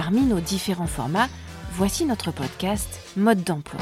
Parmi nos différents formats, voici notre podcast Mode d'emploi.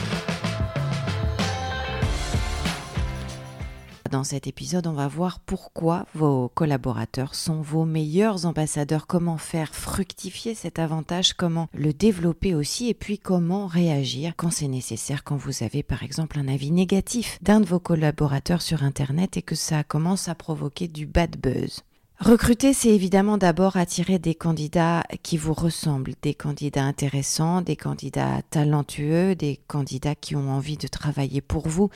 Dans cet épisode, on va voir pourquoi vos collaborateurs sont vos meilleurs ambassadeurs, comment faire fructifier cet avantage, comment le développer aussi et puis comment réagir quand c'est nécessaire, quand vous avez par exemple un avis négatif d'un de vos collaborateurs sur Internet et que ça commence à provoquer du bad buzz. Recruter, c'est évidemment d'abord attirer des candidats qui vous ressemblent, des candidats intéressants, des candidats talentueux, des candidats qui ont envie de travailler pour vous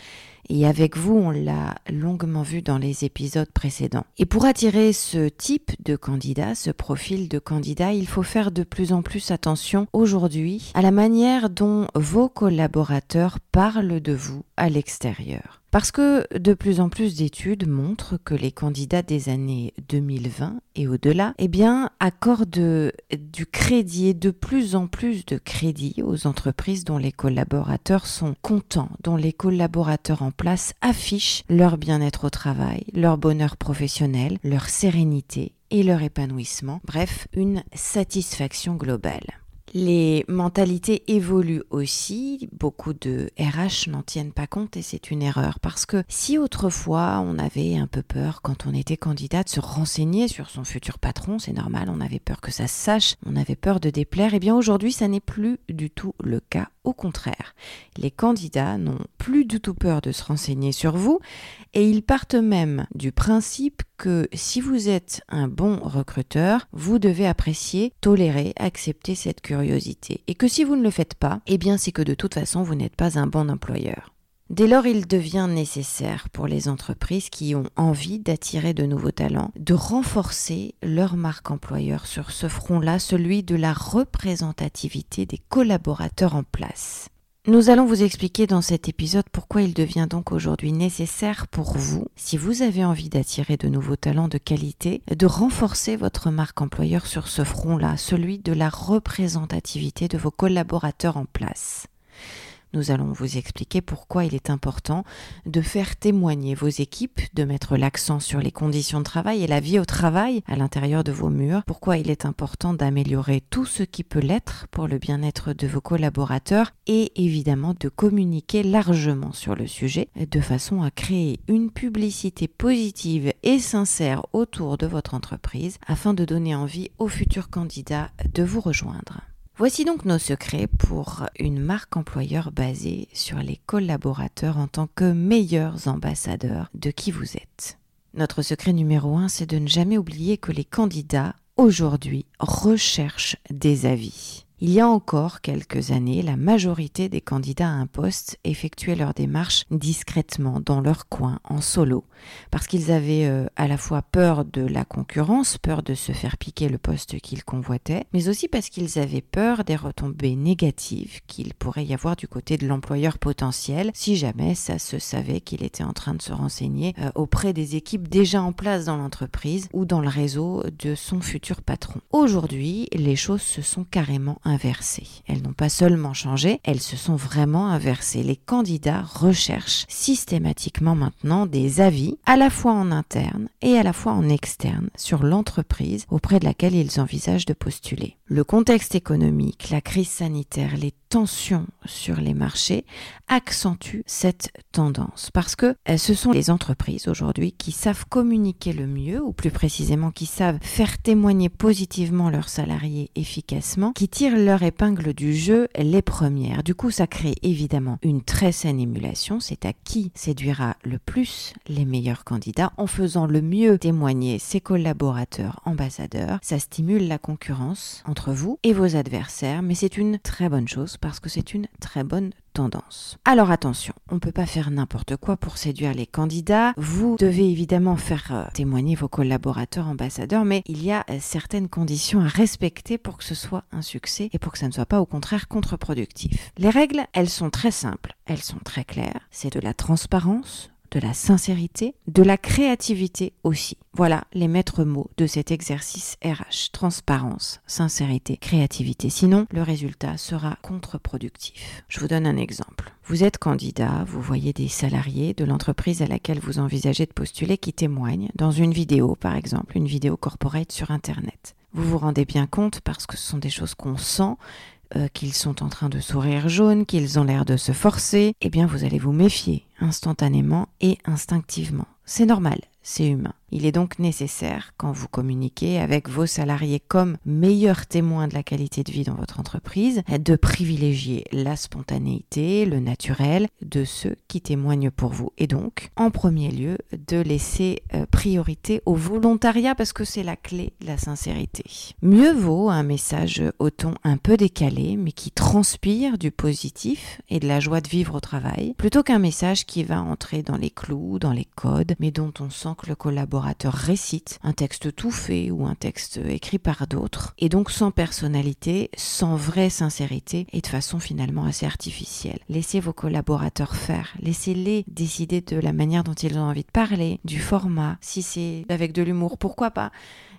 et avec vous, on l'a longuement vu dans les épisodes précédents. Et pour attirer ce type de candidat, ce profil de candidat, il faut faire de plus en plus attention aujourd'hui à la manière dont vos collaborateurs parlent de vous à l'extérieur. Parce que de plus en plus d'études montrent que les candidats des années 2020 et au-delà, eh bien, accordent du crédit et de plus en plus de crédit aux entreprises dont les collaborateurs sont contents, dont les collaborateurs en place affichent leur bien-être au travail, leur bonheur professionnel, leur sérénité et leur épanouissement, bref, une satisfaction globale. Les mentalités évoluent aussi. Beaucoup de RH n'en tiennent pas compte et c'est une erreur parce que si autrefois on avait un peu peur quand on était candidat de se renseigner sur son futur patron, c'est normal, on avait peur que ça se sache, on avait peur de déplaire, et eh bien aujourd'hui ça n'est plus du tout le cas. Au contraire, les candidats n'ont plus du tout peur de se renseigner sur vous et ils partent même du principe que si vous êtes un bon recruteur, vous devez apprécier, tolérer, accepter cette curiosité. Et que si vous ne le faites pas, eh bien c'est que de toute façon vous n'êtes pas un bon employeur. Dès lors, il devient nécessaire pour les entreprises qui ont envie d'attirer de nouveaux talents de renforcer leur marque employeur sur ce front-là, celui de la représentativité des collaborateurs en place. Nous allons vous expliquer dans cet épisode pourquoi il devient donc aujourd'hui nécessaire pour vous, si vous avez envie d'attirer de nouveaux talents de qualité, de renforcer votre marque employeur sur ce front-là, celui de la représentativité de vos collaborateurs en place. Nous allons vous expliquer pourquoi il est important de faire témoigner vos équipes, de mettre l'accent sur les conditions de travail et la vie au travail à l'intérieur de vos murs, pourquoi il est important d'améliorer tout ce qui peut l'être pour le bien-être de vos collaborateurs et évidemment de communiquer largement sur le sujet de façon à créer une publicité positive et sincère autour de votre entreprise afin de donner envie aux futurs candidats de vous rejoindre. Voici donc nos secrets pour une marque employeur basée sur les collaborateurs en tant que meilleurs ambassadeurs de qui vous êtes. Notre secret numéro un, c'est de ne jamais oublier que les candidats aujourd'hui recherchent des avis. Il y a encore quelques années, la majorité des candidats à un poste effectuaient leur démarche discrètement dans leur coin, en solo, parce qu'ils avaient euh, à la fois peur de la concurrence, peur de se faire piquer le poste qu'ils convoitaient, mais aussi parce qu'ils avaient peur des retombées négatives qu'il pourrait y avoir du côté de l'employeur potentiel si jamais ça se savait qu'il était en train de se renseigner euh, auprès des équipes déjà en place dans l'entreprise ou dans le réseau de son futur patron. Aujourd'hui, les choses se sont carrément Elles n'ont pas seulement changé, elles se sont vraiment inversées. Les candidats recherchent systématiquement maintenant des avis, à la fois en interne et à la fois en externe, sur l'entreprise auprès de laquelle ils envisagent de postuler. Le contexte économique, la crise sanitaire, les tensions sur les marchés accentuent cette tendance parce que euh, ce sont les entreprises aujourd'hui qui savent communiquer le mieux ou plus précisément qui savent faire témoigner positivement leurs salariés efficacement, qui tirent leur épingle du jeu les premières. Du coup, ça crée évidemment une très saine émulation, c'est à qui séduira le plus les meilleurs candidats en faisant le mieux témoigner ses collaborateurs ambassadeurs. Ça stimule la concurrence entre vous et vos adversaires, mais c'est une très bonne chose parce que c'est une très bonne tendance. Alors attention, on ne peut pas faire n'importe quoi pour séduire les candidats. Vous devez évidemment faire euh, témoigner vos collaborateurs ambassadeurs, mais il y a euh, certaines conditions à respecter pour que ce soit un succès et pour que ça ne soit pas au contraire contre-productif. Les règles, elles sont très simples, elles sont très claires. C'est de la transparence, de la sincérité, de la créativité aussi. Voilà les maîtres mots de cet exercice RH. Transparence, sincérité, créativité. Sinon, le résultat sera contre-productif. Je vous donne un exemple. Vous êtes candidat, vous voyez des salariés de l'entreprise à laquelle vous envisagez de postuler qui témoignent dans une vidéo, par exemple, une vidéo corporate sur Internet. Vous vous rendez bien compte parce que ce sont des choses qu'on sent euh, qu'ils sont en train de sourire jaune, qu'ils ont l'air de se forcer, eh bien vous allez vous méfier instantanément et instinctivement. C'est normal, c'est humain. Il est donc nécessaire, quand vous communiquez avec vos salariés comme meilleurs témoins de la qualité de vie dans votre entreprise, de privilégier la spontanéité, le naturel de ceux qui témoignent pour vous. Et donc, en premier lieu, de laisser euh, priorité au volontariat parce que c'est la clé de la sincérité. Mieux vaut un message au ton un peu décalé, mais qui transpire du positif et de la joie de vivre au travail, plutôt qu'un message qui va entrer dans les clous, dans les codes, mais dont on sent que le collaborateur récite un texte tout fait ou un texte écrit par d'autres, et donc sans personnalité, sans vraie sincérité et de façon finalement assez artificielle. Laissez vos collaborateurs faire, laissez-les décider de la manière dont ils ont envie de parler, du format, si c'est avec de l'humour, pourquoi pas?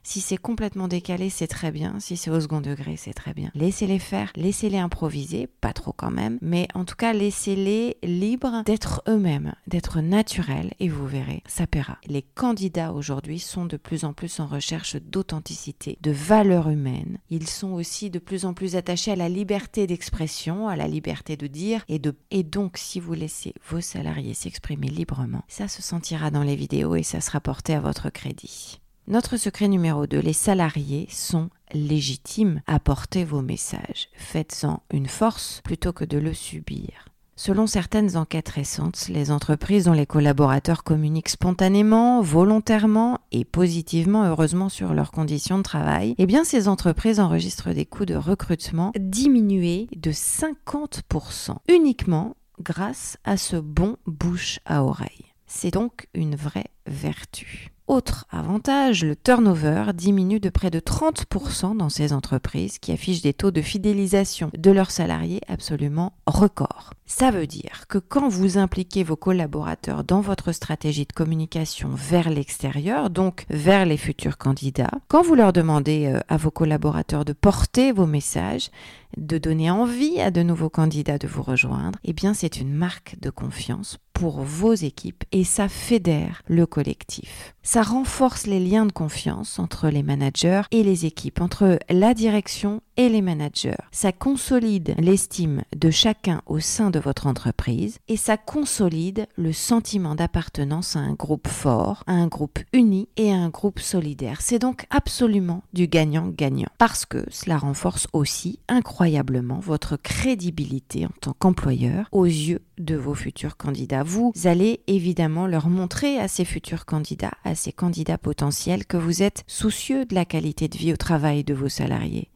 Si c'est complètement décalé, c'est très bien. Si c'est au second degré, c'est très bien. Laissez-les faire, laissez-les improviser, pas trop quand même, mais en tout cas, laissez-les libres d'être eux-mêmes, d'être naturels et vous verrez, ça paiera. Les candidats aujourd'hui sont de plus en plus en recherche d'authenticité, de valeur humaine. Ils sont aussi de plus en plus attachés à la liberté d'expression, à la liberté de dire et de et donc si vous laissez vos salariés s'exprimer librement, ça se sentira dans les vidéos et ça sera porté à votre crédit. Notre secret numéro 2, les salariés sont légitimes à porter vos messages. Faites-en une force plutôt que de le subir. Selon certaines enquêtes récentes, les entreprises dont les collaborateurs communiquent spontanément, volontairement et positivement, heureusement, sur leurs conditions de travail, eh bien ces entreprises enregistrent des coûts de recrutement diminués de 50% uniquement grâce à ce bon bouche à oreille. C'est donc une vraie vertu. Autre avantage, le turnover diminue de près de 30% dans ces entreprises qui affichent des taux de fidélisation de leurs salariés absolument records. Ça veut dire que quand vous impliquez vos collaborateurs dans votre stratégie de communication vers l'extérieur, donc vers les futurs candidats, quand vous leur demandez euh, à vos collaborateurs de porter vos messages, de donner envie à de nouveaux candidats de vous rejoindre, eh bien c'est une marque de confiance pour vos équipes et ça fédère le collectif. Ça renforce les liens de confiance entre les managers et les équipes, entre la direction et les managers. Ça consolide l'estime de chacun au sein de votre entreprise et ça consolide le sentiment d'appartenance à un groupe fort, à un groupe uni et à un groupe solidaire. C'est donc absolument du gagnant-gagnant parce que cela renforce aussi incroyablement votre crédibilité en tant qu'employeur aux yeux de vos futurs candidats. Vous allez évidemment leur montrer à ces futurs candidats, à ces candidats potentiels, que vous êtes soucieux de la qualité de vie au travail de vos salariés,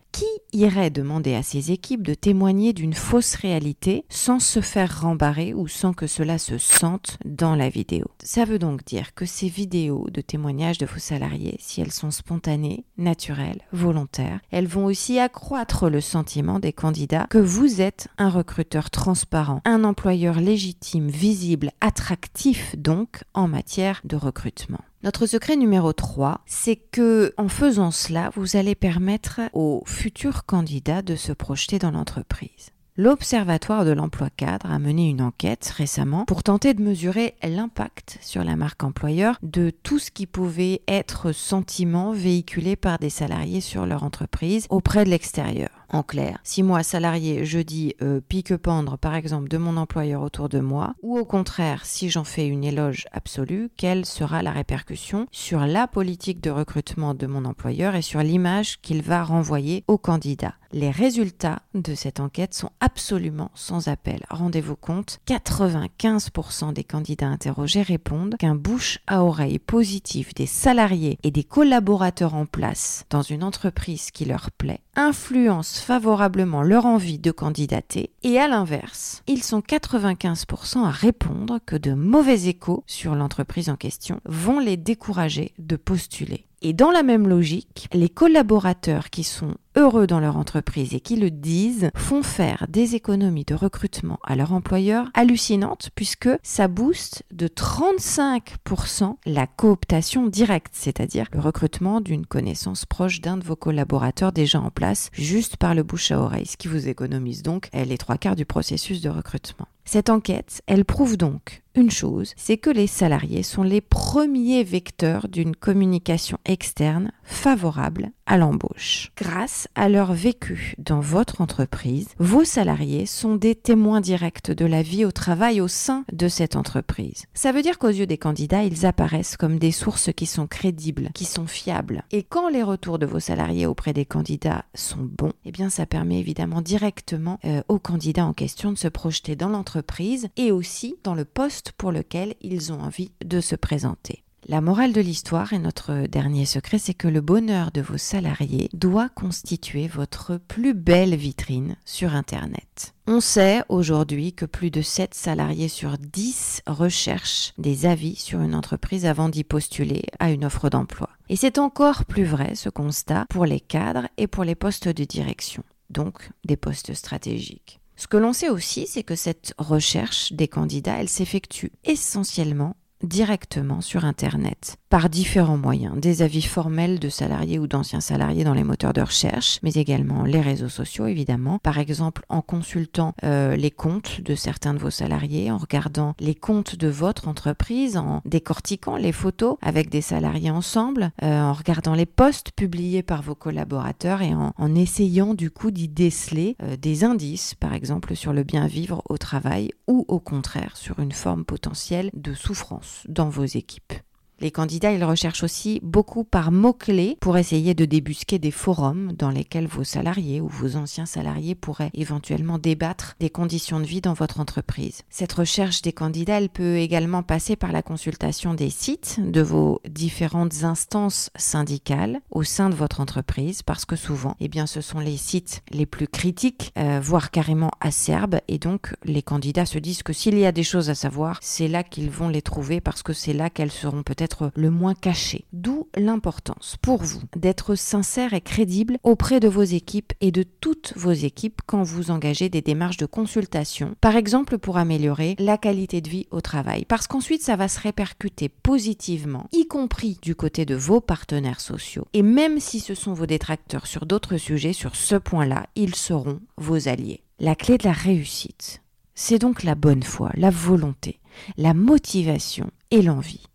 irait demander à ses équipes de témoigner d'une fausse réalité sans se faire rembarrer ou sans que cela se sente dans la vidéo Ça veut donc dire que ces vidéos de témoignages de vos salariés, si elles sont spontanées, naturelles, volontaires, elles vont aussi accroître le sentiment des candidats que vous êtes un recruteur transparent, un employeur légitime, visible, attractif donc en matière de recrutement. Notre secret numéro 3, c'est que en faisant cela, vous allez permettre aux futurs candidats de se projeter dans l'entreprise. L'Observatoire de l'emploi cadre a mené une enquête récemment pour tenter de mesurer l'impact sur la marque employeur de tout ce qui pouvait être sentiment véhiculé par des salariés sur leur entreprise auprès de l'extérieur. En clair, si moi, salarié, je dis euh, pique-pendre, par exemple, de mon employeur autour de moi, ou au contraire, si j'en fais une éloge absolue, quelle sera la répercussion sur la politique de recrutement de mon employeur et sur l'image qu'il va renvoyer au candidat? Les résultats de cette enquête sont absolument sans appel. Rendez-vous compte, 95% des candidats interrogés répondent qu'un bouche à oreille positif des salariés et des collaborateurs en place dans une entreprise qui leur plaît influence favorablement leur envie de candidater et à l'inverse, ils sont 95% à répondre que de mauvais échos sur l'entreprise en question vont les décourager de postuler. Et dans la même logique, les collaborateurs qui sont heureux dans leur entreprise et qui le disent font faire des économies de recrutement à leur employeur hallucinantes puisque ça booste de 35% la cooptation directe, c'est-à-dire le recrutement d'une connaissance proche d'un de vos collaborateurs déjà en place juste par le bouche à oreille, ce qui vous économise donc les trois quarts du processus de recrutement. Cette enquête, elle prouve donc une chose, c'est que les salariés sont les premiers vecteurs d'une communication externe favorable à l'embauche. Grâce à leur vécu dans votre entreprise, vos salariés sont des témoins directs de la vie au travail au sein de cette entreprise. Ça veut dire qu'aux yeux des candidats, ils apparaissent comme des sources qui sont crédibles, qui sont fiables. Et quand les retours de vos salariés auprès des candidats sont bons, eh bien ça permet évidemment directement euh, aux candidats en question de se projeter dans l'entreprise et aussi dans le poste pour lequel ils ont envie de se présenter. La morale de l'histoire et notre dernier secret, c'est que le bonheur de vos salariés doit constituer votre plus belle vitrine sur Internet. On sait aujourd'hui que plus de 7 salariés sur 10 recherchent des avis sur une entreprise avant d'y postuler à une offre d'emploi. Et c'est encore plus vrai ce constat pour les cadres et pour les postes de direction, donc des postes stratégiques. Ce que l'on sait aussi, c'est que cette recherche des candidats, elle s'effectue essentiellement directement sur Internet par différents moyens, des avis formels de salariés ou d'anciens salariés dans les moteurs de recherche, mais également les réseaux sociaux évidemment, par exemple en consultant euh, les comptes de certains de vos salariés, en regardant les comptes de votre entreprise, en décortiquant les photos avec des salariés ensemble, euh, en regardant les posts publiés par vos collaborateurs et en, essayant du coup d'y déceler euh, des indices, par exemple sur le bien vivre au travail ou au contraire sur une forme potentielle de souffrance dans vos équipes. Les candidats, ils recherchent aussi beaucoup par mots-clés pour essayer de débusquer des forums dans lesquels vos salariés ou vos anciens salariés pourraient éventuellement débattre des conditions de vie dans votre entreprise. Cette recherche des candidats, elle peut également passer par la consultation des sites de vos différentes instances syndicales au sein de votre entreprise parce que souvent, eh bien, ce sont les sites les plus critiques, euh, voire carrément acerbes et donc les candidats se disent que s'il y a des choses à savoir, c'est là qu'ils vont les trouver parce que c'est là qu'elles seront peut-être le moins caché. D'où l'importance pour vous d'être sincère et crédible auprès de vos équipes et de toutes vos équipes quand vous engagez des démarches de consultation, par exemple pour améliorer la qualité de vie au travail. Parce qu'ensuite, ça va se répercuter positivement, y compris du côté de vos partenaires sociaux. Et même si ce sont vos détracteurs sur d'autres sujets, sur ce point-là, ils seront vos alliés. La clé de la réussite, c'est donc la bonne foi, la volonté, la motivation et l'envie.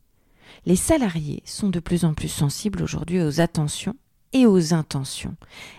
Les salariés sont de plus en plus sensibles aujourd'hui aux attentions et aux intentions,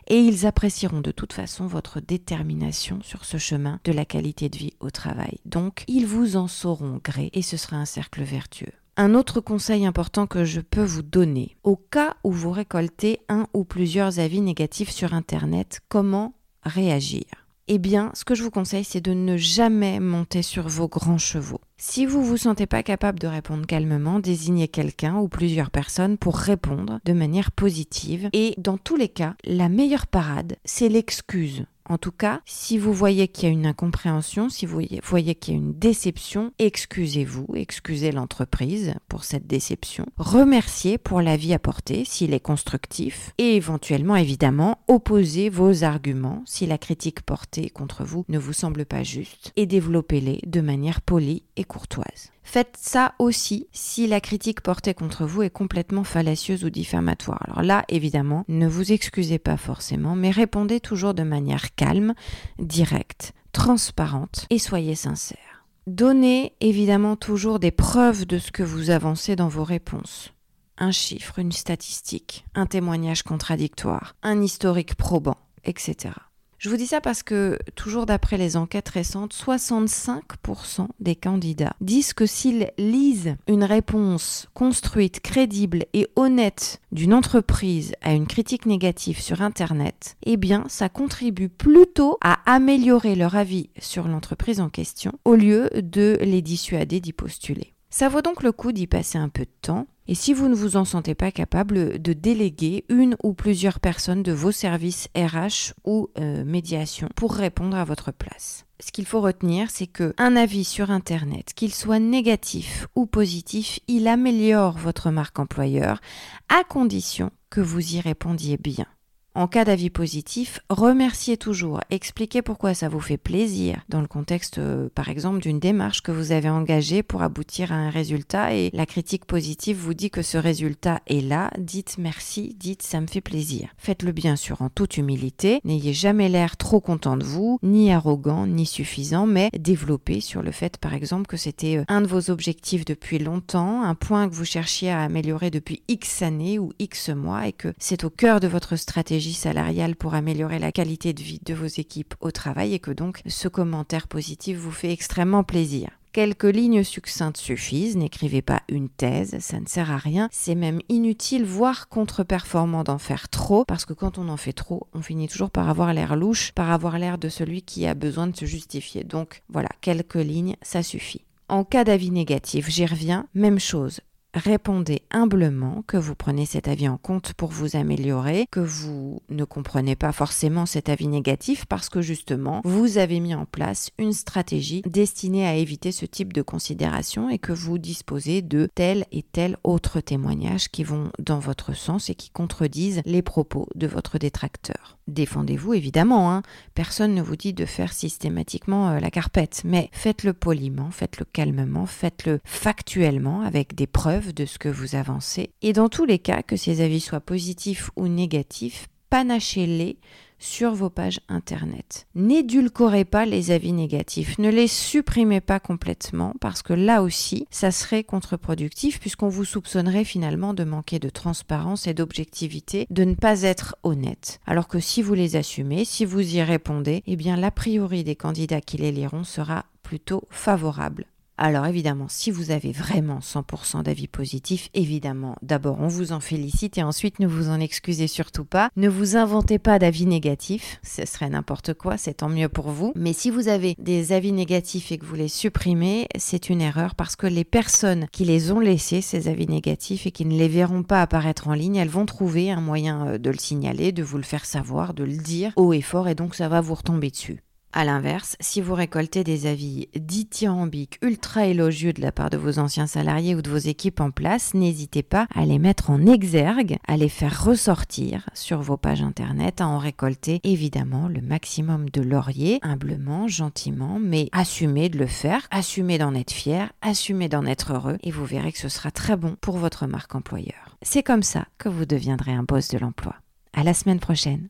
et ils apprécieront de toute façon votre détermination sur ce chemin de la qualité de vie au travail. Donc, ils vous en sauront gré et ce sera un cercle vertueux. Un autre conseil important que je peux vous donner, au cas où vous récoltez un ou plusieurs avis négatifs sur Internet, comment réagir? Eh bien, ce que je vous conseille, c'est de ne jamais monter sur vos grands chevaux. Si vous vous sentez pas capable de répondre calmement, désignez quelqu'un ou plusieurs personnes pour répondre de manière positive. Et dans tous les cas, la meilleure parade, c'est l'excuse. En tout cas, si vous voyez qu'il y a une incompréhension, si vous voyez qu'il y a une déception, excusez-vous, excusez l'entreprise pour cette déception, remerciez pour l'avis apporté s'il est constructif et éventuellement, évidemment, opposez vos arguments si la critique portée contre vous ne vous semble pas juste et développez-les de manière polie et courtoise. Faites ça aussi si la critique portée contre vous est complètement fallacieuse ou diffamatoire. Alors là, évidemment, ne vous excusez pas forcément, mais répondez toujours de manière calme, directe, transparente et soyez sincère. Donnez évidemment toujours des preuves de ce que vous avancez dans vos réponses. Un chiffre, une statistique, un témoignage contradictoire, un historique probant, etc. Je vous dis ça parce que, toujours d'après les enquêtes récentes, 65% des candidats disent que s'ils lisent une réponse construite, crédible et honnête d'une entreprise à une critique négative sur Internet, eh bien, ça contribue plutôt à améliorer leur avis sur l'entreprise en question au lieu de les dissuader d'y postuler. Ça vaut donc le coup d'y passer un peu de temps Et si vous ne vous en sentez pas capable, de déléguer une ou plusieurs personnes de vos services RH ou euh, médiation pour répondre à votre place ce qu'il faut retenir, c'est que un avis sur Internet, qu'il soit négatif ou positif, il améliore votre marque employeur à condition que vous y répondiez bien. En cas d'avis positif, remerciez toujours, expliquez pourquoi ça vous fait plaisir dans le contexte euh, par exemple d'une démarche que vous avez engagée pour aboutir à un résultat et la critique positive vous dit que ce résultat est là, dites merci, dites ça me fait plaisir. Faites-le bien sûr en toute humilité, n'ayez jamais l'air trop content de vous, ni arrogant, ni suffisant, mais développez sur le fait par exemple que c'était euh, un de vos objectifs depuis longtemps, un point que vous cherchiez à améliorer depuis X années ou X mois et que c'est au cœur de votre stratégie salariale pour améliorer la qualité de vie de vos équipes au travail et que donc ce commentaire positif vous fait extrêmement plaisir. Quelques lignes succinctes suffisent, n'écrivez pas une thèse, ça ne sert à rien, c'est même inutile, voire contre-performant d'en faire trop, parce que quand on en fait trop, on finit toujours par avoir l'air louche, par avoir l'air de celui qui a besoin de se justifier. Donc voilà, quelques lignes, ça suffit. En cas d'avis négatif, j'y reviens, même chose, répondez humblement que vous prenez cet avis en compte pour vous améliorer, que vous ne comprenez pas forcément cet avis négatif parce que justement, vous avez mis en place une stratégie destinée à éviter ce type de considération et que vous disposez de tel et tel autre témoignage qui vont dans votre sens et qui contredisent les propos de votre détracteur. Défendez-vous évidemment, hein. personne ne vous dit de faire systématiquement euh, la carpette, mais faites-le poliment, faites-le calmement, faites-le factuellement avec des preuves de ce que vous avancez. Et dans tous les cas, que ces avis soient positifs ou négatifs, panachez-les sur vos pages internet. N'édulcorez pas les avis négatifs, ne les supprimez pas complètement parce que là aussi, ça serait contre-productif puisqu'on vous soupçonnerait finalement de manquer de transparence et d'objectivité, de ne pas être honnête. Alors que si vous les assumez, si vous y répondez, eh bien l'a priori des candidats qui les liront sera plutôt favorable alors évidemment, si vous avez vraiment 100% d'avis positifs, évidemment, d'abord on vous en félicite et ensuite ne vous en excusez surtout pas. Ne vous inventez pas d'avis négatifs, ce serait n'importe quoi, c'est tant mieux pour vous. Mais si vous avez des avis négatifs et que vous les supprimez, c'est une erreur parce que les personnes qui les ont laissés, ces avis négatifs, et qui ne les verront pas apparaître en ligne, elles vont trouver un moyen euh, de le signaler, de vous le faire savoir, de le dire haut et fort et donc ça va vous retomber dessus. A l'inverse, si vous récoltez des avis dithyrambiques ultra élogieux de la part de vos anciens salariés ou de vos équipes en place, n'hésitez pas à les mettre en exergue, à les faire ressortir sur vos pages internet, à en récolter évidemment le maximum de lauriers, humblement, gentiment, mais assumez de le faire, assumez d'en être fier, assumez d'en être heureux et vous verrez que ce sera très bon pour votre marque employeur. C'est comme ça que vous deviendrez un boss de l'emploi. À la semaine prochaine.